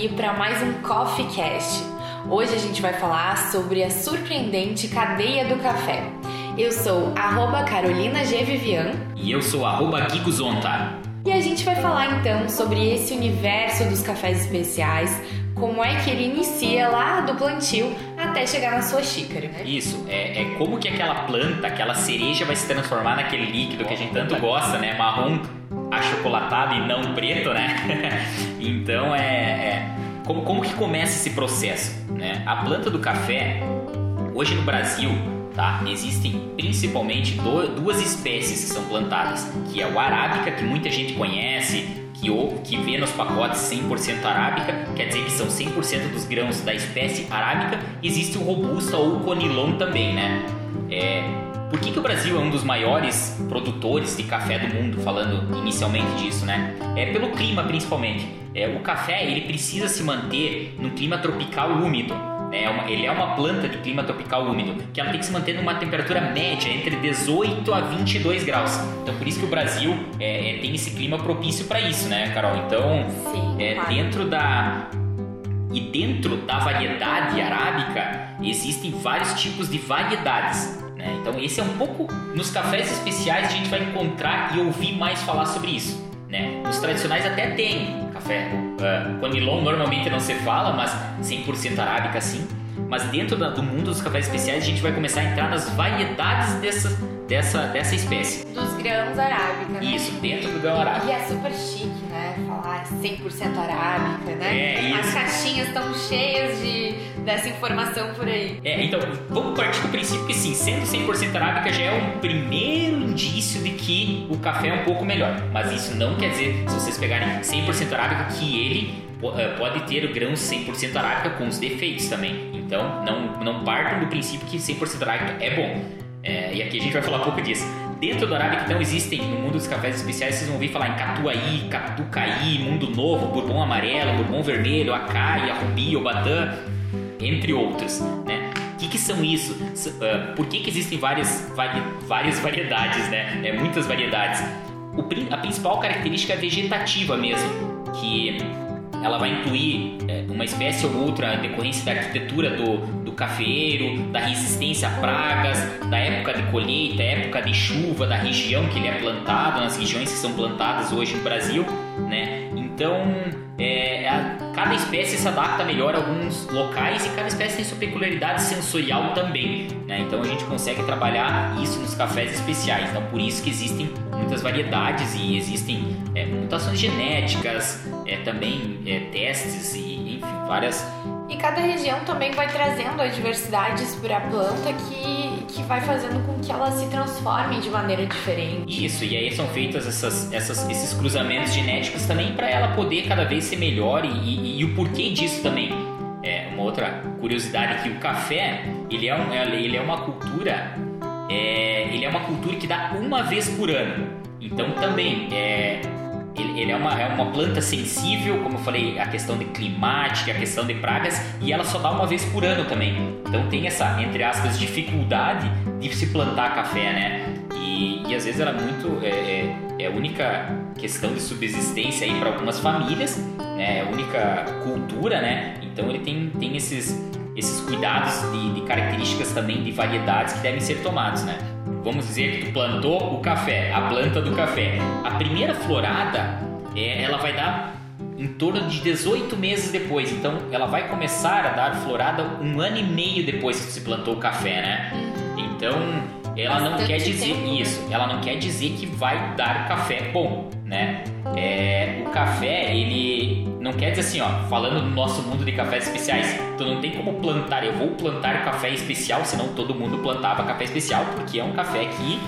aqui para mais um Coffee Cast. Hoje a gente vai falar sobre a surpreendente cadeia do café. Eu sou arroba Carolina G. Vivian. E eu sou arroba Kiko Zonta. E a gente vai falar então sobre esse universo dos cafés especiais, como é que ele inicia lá do plantio até chegar na sua xícara. Né? Isso, é, é como que aquela planta, aquela cereja vai se transformar naquele líquido que a gente tanto gosta, né? Marrom achocolatado e não preto, né? então é, é, como, como que começa esse processo, né? A planta do café, hoje no Brasil, tá? Existem principalmente do, duas espécies que são plantadas, que é o arábica, que muita gente conhece, que, que vê nos pacotes 100% arábica, quer dizer que são 100% dos grãos da espécie arábica. Existe o robusta ou o conilon também, né? É, por que, que o Brasil é um dos maiores produtores de café do mundo, falando inicialmente disso, né? É pelo clima principalmente. É, o café ele precisa se manter no clima tropical úmido. Né? É uma, ele é uma planta de clima tropical úmido, que ela tem que se manter numa temperatura média entre 18 a 22 graus. Então por isso que o Brasil é, é, tem esse clima propício para isso, né, Carol? Então, Sim, é, claro. dentro da e dentro da variedade arábica existem vários tipos de variedades. Né? Então esse é um pouco nos cafés especiais a gente vai encontrar e ouvir mais falar sobre isso. Né? Os tradicionais até tem café. Uh, Conilon normalmente não se fala, mas 100% arábica sim. Mas dentro da, do mundo dos cafés especiais a gente vai começar a entrar nas variedades dessa, dessa, dessa espécie. Dos grãos arábica, né? Isso, dentro do grão arábica. E é super chique, né? Falar 100% arábica, né? É, As isso. caixinhas estão cheias de, dessa informação por aí. É, então, vamos partir do princípio que sim, sendo 100% arábica já é um primeiro indício de que o café é um pouco melhor. Mas isso não quer dizer, se vocês pegarem 100% arábica, que ele eh, pode ter grãos 100% arábica com os defeitos também. Então, não, não partam do princípio que 100% arábica é bom. É, e aqui a gente vai falar um pouco disso. Dentro do arábica, então, existem, no mundo dos cafés especiais, vocês vão ouvir falar em Catuaí, Catucaí, Mundo Novo, Bourbon Amarelo, Bourbon Vermelho, Acai, Rubi, Obatã, entre outros, né? O que, que são isso? Ah, por que, que existem várias, vari- várias variedades, né? É, muitas variedades. O a principal característica é vegetativa mesmo, que ela vai incluir é, uma espécie ou outra decorrência da arquitetura do, do cafeeiro, da resistência a pragas, da época de colheita, época de chuva, da região que ele é plantado, nas regiões que são plantadas hoje no Brasil, né? Então, é, a- cada espécie se adapta melhor a alguns locais e cada espécie tem sua peculiaridade sensorial também, né? Então a gente consegue trabalhar isso nos cafés especiais. Então por isso que existem muitas variedades e existem é, mutações genéticas, é, também é, testes e enfim várias E cada região também vai trazendo adversidades para a planta que, que vai fazendo com que ela se transforme de maneira diferente. Isso, e aí são feitos essas, essas- esses cruzamentos genéticos também para ela poder cada vez ser melhor e, e- e o porquê disso também. É uma outra curiosidade que o café ele é, um- ele é uma cultura é, ele é uma cultura que dá uma vez por ano. Então também é, ele, ele é, uma, é uma planta sensível, como eu falei, a questão de climática, a questão de pragas, e ela só dá uma vez por ano também. Então tem essa, entre aspas, dificuldade de se plantar café, né? E, e às vezes ela é muito. É, é, é a única questão de subsistência aí para algumas famílias, né? É a única cultura, né? Então ele tem, tem esses, esses cuidados de, de características também de variedades que devem ser tomados, né? Vamos dizer que tu plantou o café, a planta do café. A primeira florada, é, ela vai dar em torno de 18 meses depois. Então, ela vai começar a dar florada um ano e meio depois que se plantou o café, né? Então, ela não Bastante quer dizer tempo, né? isso. Ela não quer dizer que vai dar café bom, né? É, o café, ele não quer dizer assim, ó, falando no nosso mundo de cafés especiais, tu não tem como plantar, eu vou plantar café especial, senão todo mundo plantava café especial, porque é um café que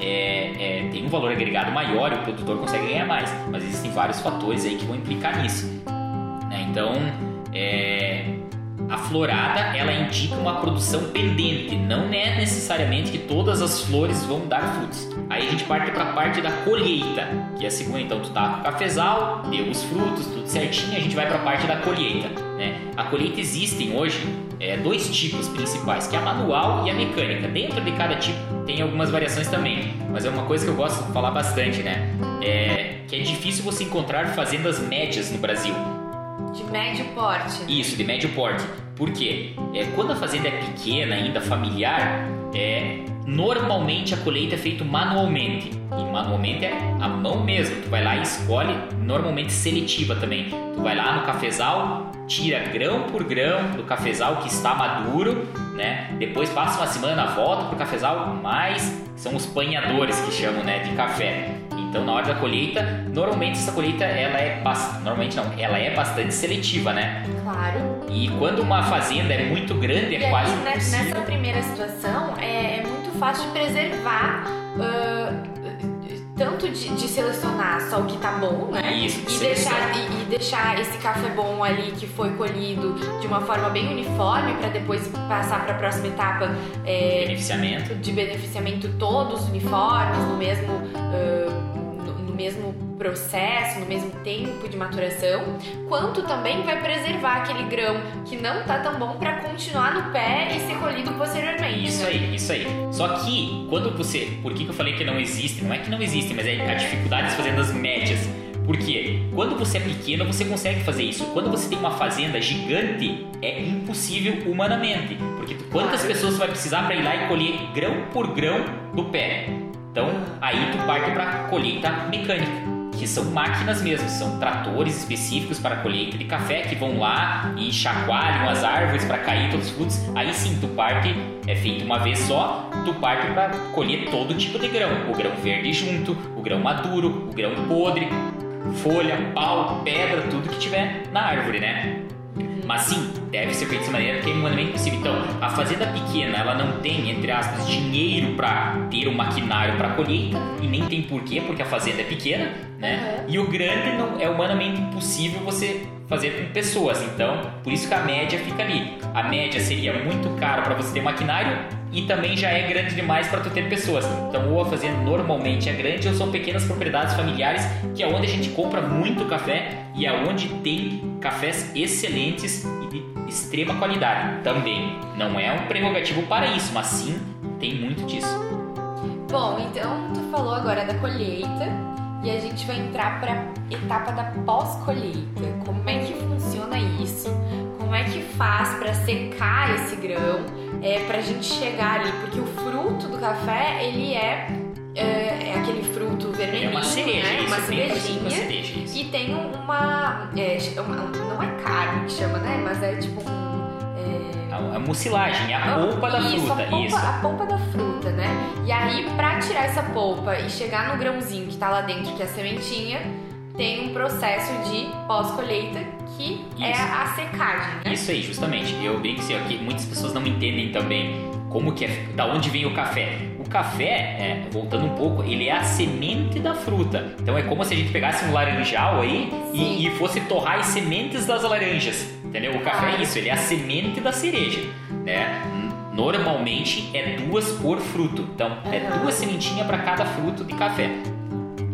é, é, tem um valor agregado maior e o produtor consegue ganhar mais. Mas existem vários fatores aí que vão implicar nisso. né? Então, é, florada ela indica uma produção pendente, não é necessariamente que todas as flores vão dar frutos. Aí a gente parte para a parte da colheita, que é a segunda. Então, tu tá com o cafezal, deu os frutos, tudo certinho, a gente vai para a parte da colheita. Né? A colheita existem hoje é, dois tipos principais, que é a manual e a mecânica. Dentro de cada tipo tem algumas variações também, mas é uma coisa que eu gosto de falar bastante, né? É, que é difícil você encontrar fazendas médias no Brasil. De médio porte. Isso, de médio porte. Por quê? É, quando a fazenda é pequena, ainda familiar, é, normalmente a colheita é feita manualmente. E manualmente é a mão mesmo. Tu vai lá e escolhe, normalmente seletiva também. Tu vai lá no cafezal, tira grão por grão do cafezal que está maduro, né? Depois passa uma semana, volta pro cafezal, mais são os panhadores que chamam, né, de café. Então, na hora da colheita, normalmente essa colheita ela é normalmente não, ela é bastante seletiva, né? Claro. E quando uma fazenda é muito grande, é e quase aí, né, nessa primeira situação é, é, muito fácil de preservar uh, tanto de, de, selecionar só o que tá bom, né? Isso, e deixar, e, e, deixar esse café bom ali que foi colhido de uma forma bem uniforme para depois passar para a próxima etapa é, beneficiamento. de beneficiamento todos uniformes no mesmo uh, mesmo processo, no mesmo tempo de maturação, quanto também vai preservar aquele grão que não tá tão bom para continuar no pé e ser colhido posteriormente. Isso aí, isso aí. Só que quando você, por que, que eu falei que não existe? Não é que não existe, mas é a dificuldade de fazer das médias. Porque quando você é pequeno, você consegue fazer isso. Quando você tem uma fazenda gigante, é impossível humanamente. Porque quantas pessoas você vai precisar para ir lá e colher grão por grão do pé? Então, aí tu parte para colheita mecânica, que são máquinas mesmo, são tratores específicos para colheita de café que vão lá e chacoalham as árvores para cair todos os frutos. Aí sim, tu parte, é feito uma vez só, tu parte para colher todo tipo de grão, o grão verde junto, o grão maduro, o grão podre, folha, pau, pedra, tudo que tiver na árvore, né? Mas sim, deve ser feito dessa maneira que é humanamente possível. Então, a fazenda pequena, ela não tem, entre aspas, dinheiro para ter um maquinário para colheita e nem tem porquê, porque a fazenda é pequena, né? E o grande não é humanamente impossível você fazer com pessoas. Então, por isso que a média fica ali. A média seria muito caro para você ter maquinário e também já é grande demais para tu ter pessoas. Então, ou a fazenda normalmente é grande ou são pequenas propriedades familiares, que é onde a gente compra muito café e é onde tem cafés excelentes e de extrema qualidade. Também não é um prerrogativo para isso, mas sim tem muito disso. Bom, então tu falou agora da colheita e a gente vai entrar para etapa da pós-colheita. Como é que funciona isso? Como é que faz para secar esse grão? É, para a gente chegar ali, porque o fruto do café ele é é, é, aquele fruto vermelhinho, é uma cereja, né? uma cerejinha. Uma cereja, isso. E tem uma, é, uma, Não é carne que chama, né? Mas é tipo um. É... A, a mucilagem, a polpa da isso, fruta. A polpa, isso, a polpa da fruta, né? E aí, pra tirar essa polpa e chegar no grãozinho que tá lá dentro, que é a sementinha, tem um processo de pós-colheita que é isso. é a secagem, né? Isso aí, justamente. Eu brinco assim, que muitas pessoas não entendem também como que é, da onde vem o café. O café, é, voltando um pouco, ele é a semente da fruta. Então é como se a gente pegasse um laranjal aí e, e, fosse torrar as sementes das laranjas. Entendeu? O café é isso, ele é a semente da cereja, né? Normalmente é duas por fruto. Então é duas sementinhas para cada fruto de café.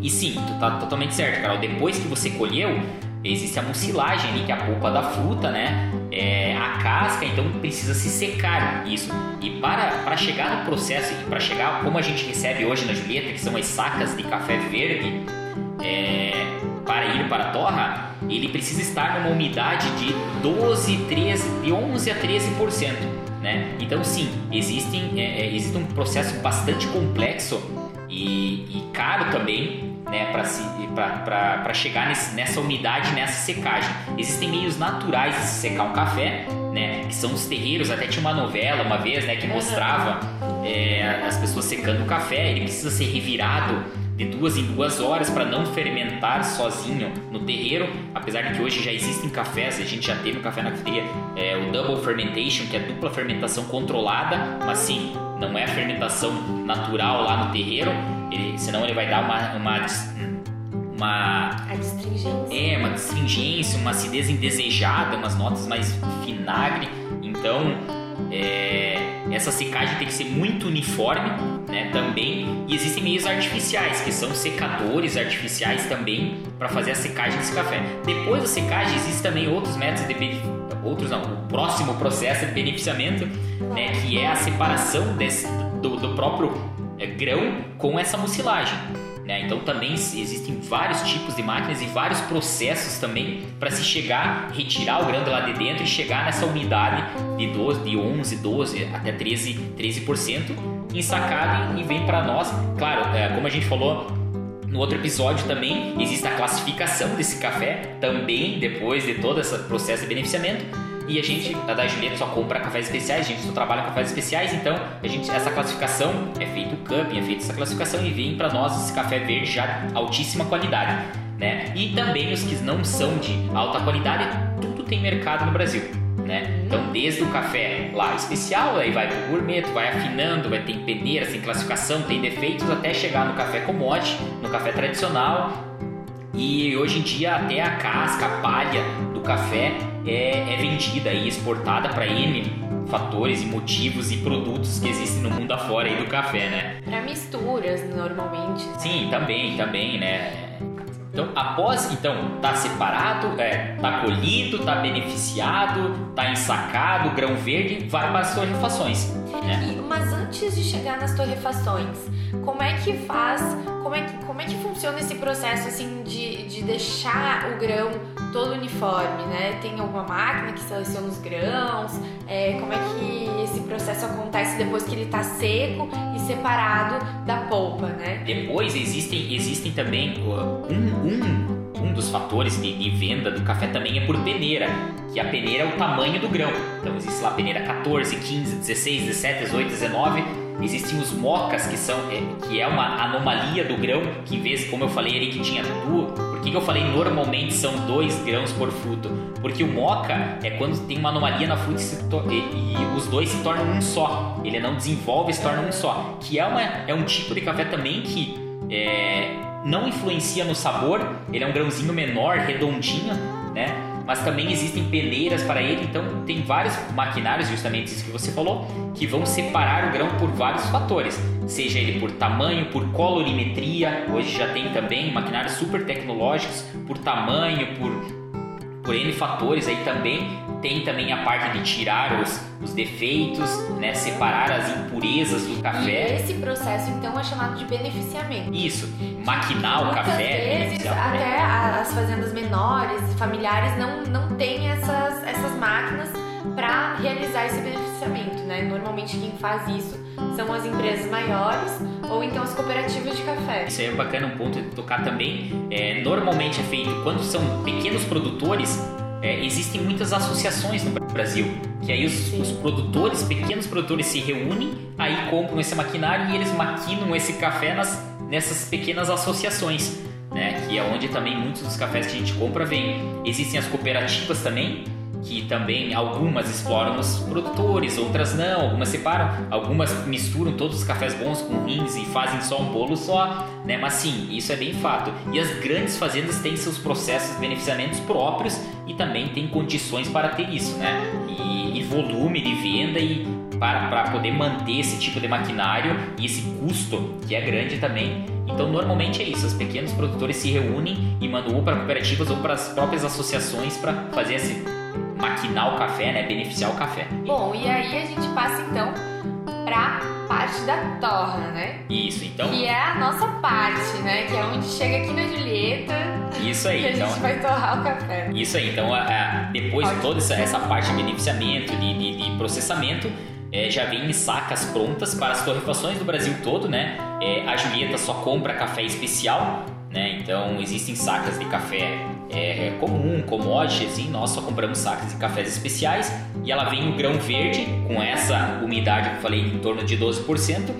E sim, tu tá totalmente certo, Carol. Depois que você colheu, existe a mucilagem ali, que é a polpa da fruta, né? É, a casca, então precisa se secar isso. E para, para chegar no processo, e para chegar como a gente recebe hoje na Julieta, que são as sacas de café verde, é, para ir para a torra, ele precisa estar numa umidade de 12, 13, de 11 a 13%. Né? Então sim, existem, é, é, existe um processo bastante complexo e, e caro também né, para chegar nesse, nessa umidade, nessa secagem. Existem meios naturais de se secar um café, né, que são os terreiros. Até tinha uma novela uma vez né, que mostrava é, as pessoas secando o café. Ele precisa ser revirado de duas em duas horas para não fermentar sozinho no terreiro. Apesar de que hoje já existem cafés, a gente já teve um café na cafeteria, é, o double fermentation, que é dupla fermentação controlada, mas sim, não é a fermentação natural lá no terreiro ele, senão ele vai dar uma, uma, uma a. É, uma astringência, uma acidez indesejada, umas notas mais vinagre. Então, é, essa secagem tem que ser muito uniforme, né? Também. E existem meios artificiais, que são secadores artificiais também, para fazer a secagem desse café. Depois da secagem, existem também outros métodos de outros não, o próximo processo de beneficiamento, né? Que é a separação desse, do, do próprio é, grão com essa mucilagem. Né? Então também existem vários tipos de máquinas e vários processos também para se chegar, retirar o grão de lá de dentro e chegar nessa umidade de 12, de 11, 12 até 13, 13% ensacado e vem para nós. Claro, é, como a gente falou no outro episódio também existe a classificação desse café, também depois de todo esse processo de beneficiamento. E a gente, a da Julieta, só compra cafés especiais, a gente só trabalha cafés especiais, então a gente, essa classificação é feito o cupping, é feita essa classificação e vem para nós esse café verde já altíssima qualidade. Né? E também os que não são de alta qualidade, tudo tem mercado no Brasil. Né? Então, desde o café lá especial, aí vai pro gourmet, vai afinando, vai ter peneiras, tem classificação, tem defeitos, até chegar no café commodity, no café tradicional. E hoje em dia até a casca, a palha do café é, é vendida e exportada para N fatores e motivos e produtos que existem no mundo afora aí do café, né? Para misturas, normalmente. Sim, também, também, né? Então, após então tá separado, é, tá colhido, tá beneficiado, tá ensacado, grão verde, vai para as torrefações. Né? E, mas antes de chegar nas torrefações, como é que faz, como é que, como é que funciona esse processo assim de, de deixar o grão todo uniforme, né? Tem alguma máquina que seleciona os grãos? É, como é que esse processo acontece depois que ele está seco e separado da polpa, né? Depois existem, existem também um, um, um dos fatores de, de venda do café também é por peneira, que a peneira é o tamanho do grão. Então existe lá peneira 14, 15, 16, 17, 18, 19 Existem os mocas, que são é, que é uma anomalia do grão, que em vez, como eu falei ali, que tinha duas. Por que, que eu falei normalmente são dois grãos por fruto? Porque o moca é quando tem uma anomalia na fruta e, e, os dois se tornam um só. Ele não desenvolve, se torna um só. Que é, uma, é um tipo de café também que é, não influencia no sabor. Ele é um grãozinho menor, redondinho, né? Mas também existem peneiras para ele, então tem vários maquinários, justamente isso que você falou, que vão separar o grão por vários fatores, seja ele por tamanho, por colorimetria, hoje já tem também maquinários super tecnológicos, por tamanho, por por N fatores aí também tem também a parte de tirar os, os defeitos, né, separar as impurezas do café. E esse processo então é chamado de beneficiamento. Isso, maquinar Muitas o café. Vezes, até as fazendas menores, familiares não não têm essas essas máquinas para realizar esse beneficiamento, né? Normalmente quem faz isso são as empresas maiores ou então as cooperativas de café. Isso aí é bacana, um ponto de tocar também. É, normalmente é feito quando são pequenos produtores. É, existem muitas associações no Brasil, que aí os, os, produtores, pequenos produtores se reúnem, aí compram esse maquinário e eles maquinam esse café nas, nessas pequenas associações, né? Que é onde também muitos dos cafés que a gente compra vêm. Existem as cooperativas também, que também algumas exploram os produtores, outras não, algumas separam, algumas misturam todos os cafés bons com rins e fazem só um bolo só, né? Mas sim, isso é bem fato. E as grandes fazendas têm seus processos de beneficiamentos próprios e também têm condições para ter isso, né? E, e volume de venda e para, para poder manter esse tipo de maquinário e esse custo que é grande também. Então, normalmente é isso: os pequenos produtores se reúnem e mandam ou para cooperativas ou para as próprias associações para fazer esse maquinar o café, né? Beneficiar o café. Bom, e aí a gente passa então pra parte da torna, né? Isso, então. Que é a nossa parte, né? Que é onde chega aqui na Julieta. Isso aí, que então. A gente vai torrar o café. Isso aí, então, a, a, depois de toda essa, essa, parte de beneficiamento, de, de, de processamento, é, já vem sacas prontas para as torrefações do Brasil todo, né? É, a Julieta só compra café especial, né? Então existem sacas de café é, é comum, commodity, assim, nós só compramos sacas de cafés especiais e ela vem no grão verde com essa umidade que eu falei em torno de 12%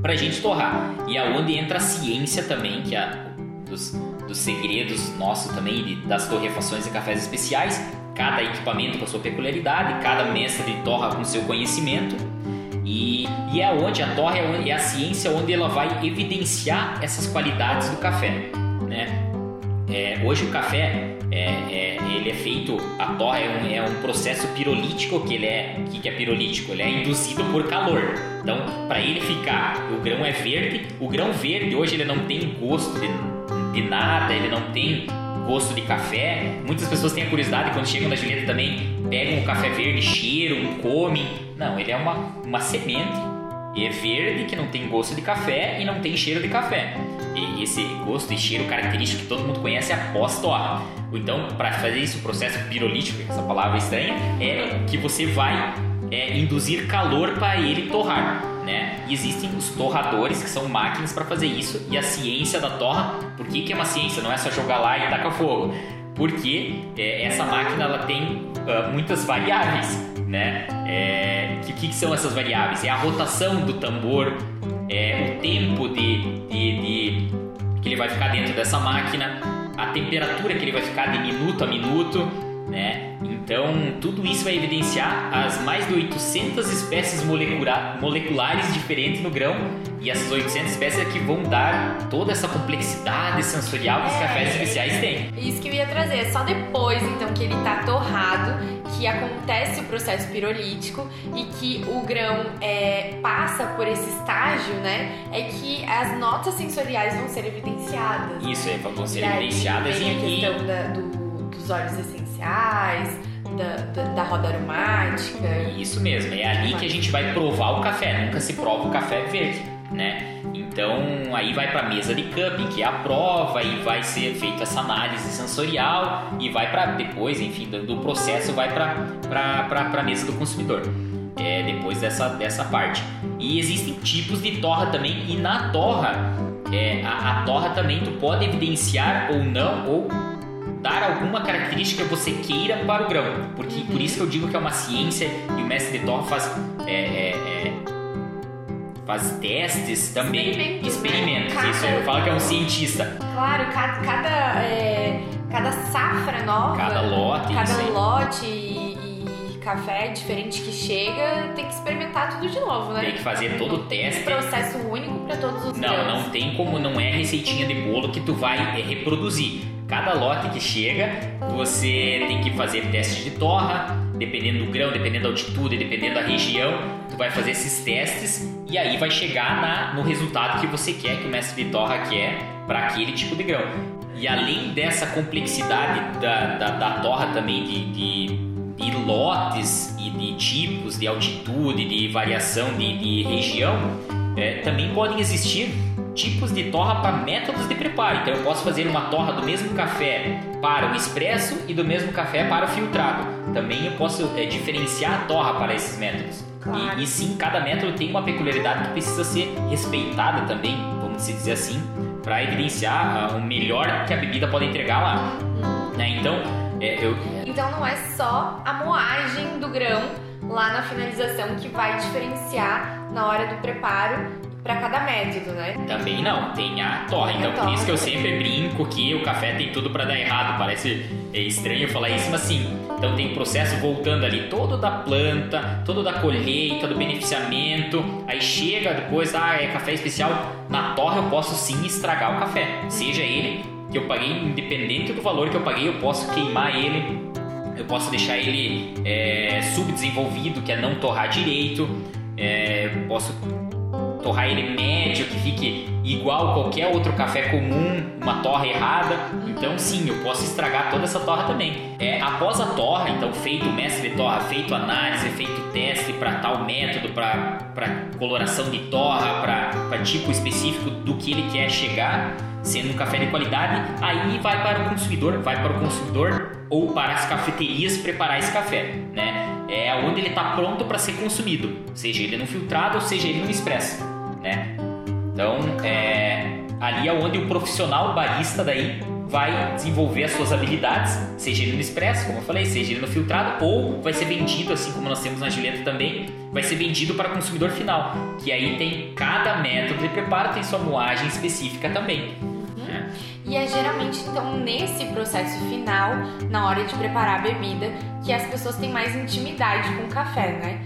para a gente torrar. E aonde entra a ciência também, que é dos, dos segredos nossos também das torrefações de cafés especiais. Cada equipamento com a sua peculiaridade, cada mestre torra com seu conhecimento. E, e é onde a torre é, onde, é a ciência onde ela vai evidenciar essas qualidades do café, né? É, hoje o café é, é, ele é feito, a torra é um, é um, processo pirolítico que ele é, que, que é pirolítico, ele é induzido por calor. Então, para ele ficar, o grão é verde. O grão verde hoje ele não tem gosto de, de nada, ele não tem gosto de café. Muitas pessoas têm a curiosidade quando chegam na Julieta também pegam o café verde, cheiram, comem. Não, ele é uma, uma semente é verde, que não tem gosto de café e não tem cheiro de café. E esse gosto e cheiro característico que todo mundo conhece é a pós-torra. Então, para fazer isso, o processo pirolítico, essa palavra estranha, é que você vai é, induzir calor para ele torrar. Né? E existem os torradores, que são máquinas para fazer isso, e a ciência da torra, por que, que é uma ciência? Não é só jogar lá e tacar fogo. Porque é, essa máquina ela tem uh, muitas variáveis. Né? É, que, que são essas variáveis? É a rotação do tambor, é o tempo de, de, de vai ficar dentro dessa máquina, a temperatura que ele vai ficar de minuto a minuto, né? Então, tudo isso vai evidenciar as mais de 800 espécies molecula moleculares diferentes no grão e essas 800 espécies é que vão dar toda essa complexidade sensorial que os é, cafés especiais têm. Isso que eu ia trazer, é só depois então que ele está torrado que acontece o processo pirolítico e que o grão é, passa por esse estágio, né? É que as notas sensoriais vão ser evidenciadas. Isso, é, vão ser e evidenciadas aí vem a questão da, do, dos óleos essenciais da, da, da, roda aromática. Isso mesmo, é ali que a gente vai provar o café, nunca se prova o café verde, né? Então aí vai para a mesa de cupping, que é a prova, e vai ser feita essa análise sensorial e vai para depois, enfim, do, do processo vai para a mesa do consumidor. É, depois dessa, dessa parte. E existem tipos de torra também, e na torra, é, a, a torra também tu pode evidenciar ou não, ou dar alguma característica que você queira para o grão. Porque por isso que eu digo que é uma ciência e o mestre de torre faz, é, é, é, faz testes também, experimentos. experimentos. Né? Isso, eu falo que é um cientista. Claro, cada, cada, é, cada safra nova, cada lote, cada lote e, e café diferente que chega, tem que experimentar tudo de novo, né? Tem que fazer todo o teste. Tem processo único para todos os Não, grãos. não tem como, não é receitinha de bolo que tu vai reproduzir Cada lote que chega, você tem que fazer teste de torra, dependendo do grão, dependendo da altitude, dependendo da região, tu vai fazer esses testes e aí vai chegar na, no resultado que você quer, que o mestre de torra quer para aquele tipo de grão. E além dessa complexidade da, da, da torra também de, de, de, lotes e de tipos, de altitude, de variação de, de região, é, também podem existir tipos de torra para métodos de preparo. Então eu posso fazer uma torra do mesmo café para o expresso e do mesmo café para o filtrado. Também eu posso é, diferenciar a torra para esses métodos. Claro. E, e, sim, cada método tem uma peculiaridade que precisa ser respeitada também, vamos dizer assim, para evidenciar uh, o melhor que a bebida pode entregar lá. Uhum. Né? Então, é, eu... então não é só a moagem do grão lá na finalização que vai diferenciar na hora do preparo para cada método, né? Também não, tem a torre. Então, por isso que eu sempre brinco que o café tem tudo para dar errado. Parece estranho falar isso, mas sim. Então, tem processo voltando ali todo da planta, todo da colheita, do beneficiamento. Aí chega depois, ah, é café especial. Na torre eu posso sim estragar o café, seja ele que eu paguei, independente do valor que eu paguei, eu posso queimar ele, eu posso deixar ele é, subdesenvolvido, que é não torrar direito, é, posso torrar ele médio, que fique igual qualquer outro café comum, uma torra errada. Então sim, eu posso estragar toda essa torra também. É, após a torra, então feito o mestre de torra, feito análise, feito teste para tal método, para coloração de torra, para tipo específico do que ele quer chegar, sendo um café de qualidade, aí vai para o consumidor, vai para o consumidor ou para as cafeterias preparar esse café, né? É onde ele está pronto para ser consumido, seja ele no filtrado ou seja ele no expresso, né? Então, é ali é onde o profissional barista daí vai desenvolver as suas habilidades, seja ele no expresso, como eu falei, seja ele no filtrado, ou vai ser vendido, assim como nós temos na Gileta também, vai ser vendido para o consumidor final, que aí tem cada método de preparo tem sua moagem específica também. E é geralmente então nesse processo final, na hora de preparar a bebida, que as pessoas têm mais intimidade com o café, né?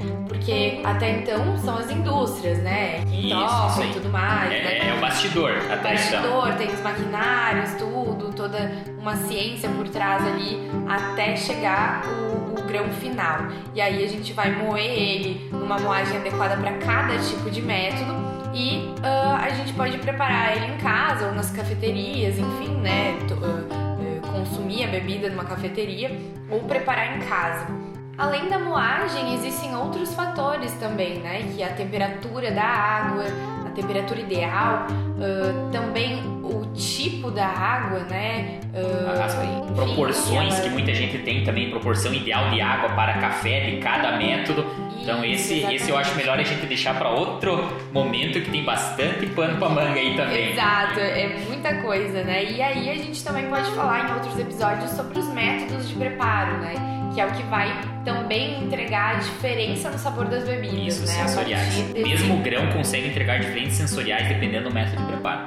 Porque até então são as indústrias, né? Que tocam e tudo mais. É, né? é o bastidor, até o bastidor, então. tem os maquinários, tudo, toda uma ciência por trás ali até chegar o, o grão final. E aí a gente vai moer ele numa moagem adequada para cada tipo de método e uh, a gente pode preparar ele em casa ou nas cafeterias, enfim, né? Uh, consumir a bebida numa cafeteria ou preparar em casa. Além da moagem, existem outros fatores também, né? Que é a temperatura da água, a temperatura ideal, uh, também o tipo da água, né? Uh, As enfim, proporções que muita gente tem também, proporção ideal de água para café de cada método. Então esse, esse eu acho melhor a gente deixar para outro momento que tem bastante pano para manga aí também. Exato, é muita coisa, né? E aí a gente também pode falar em outros episódios sobre os métodos de preparo, né? Que é o que vai também entregar a diferença no sabor das bebidas, Isso, né? sensoriais. Desse... Mesmo o grão consegue entregar diferentes sensoriais dependendo do método de preparo.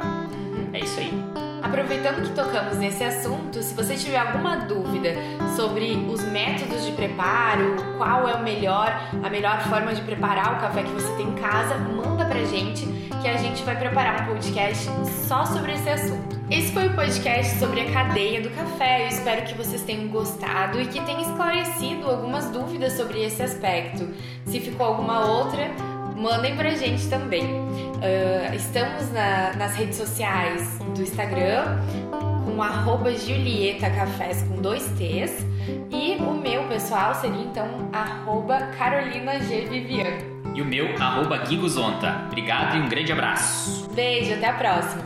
É isso aí. Aproveitando que tocamos nesse assunto, se você tiver alguma dúvida sobre os métodos de preparo, qual é o melhor, a melhor forma de preparar o café que você tem em casa, manda pra gente que a gente vai preparar um podcast só sobre esse assunto. Esse foi o podcast sobre a cadeia do café. Eu espero que vocês tenham gostado e que tenha esclarecido algumas dúvidas sobre esse aspecto. Se ficou alguma outra, mandem pra gente também. Uh, estamos na, nas redes sociais do Instagram com arroba Julieta Cafés com dois T's e o meu pessoal seria então arroba Carolina G. Vivian. E o meu, arroba Guiguzonta. Obrigado e um grande abraço. Beijo, até a próxima.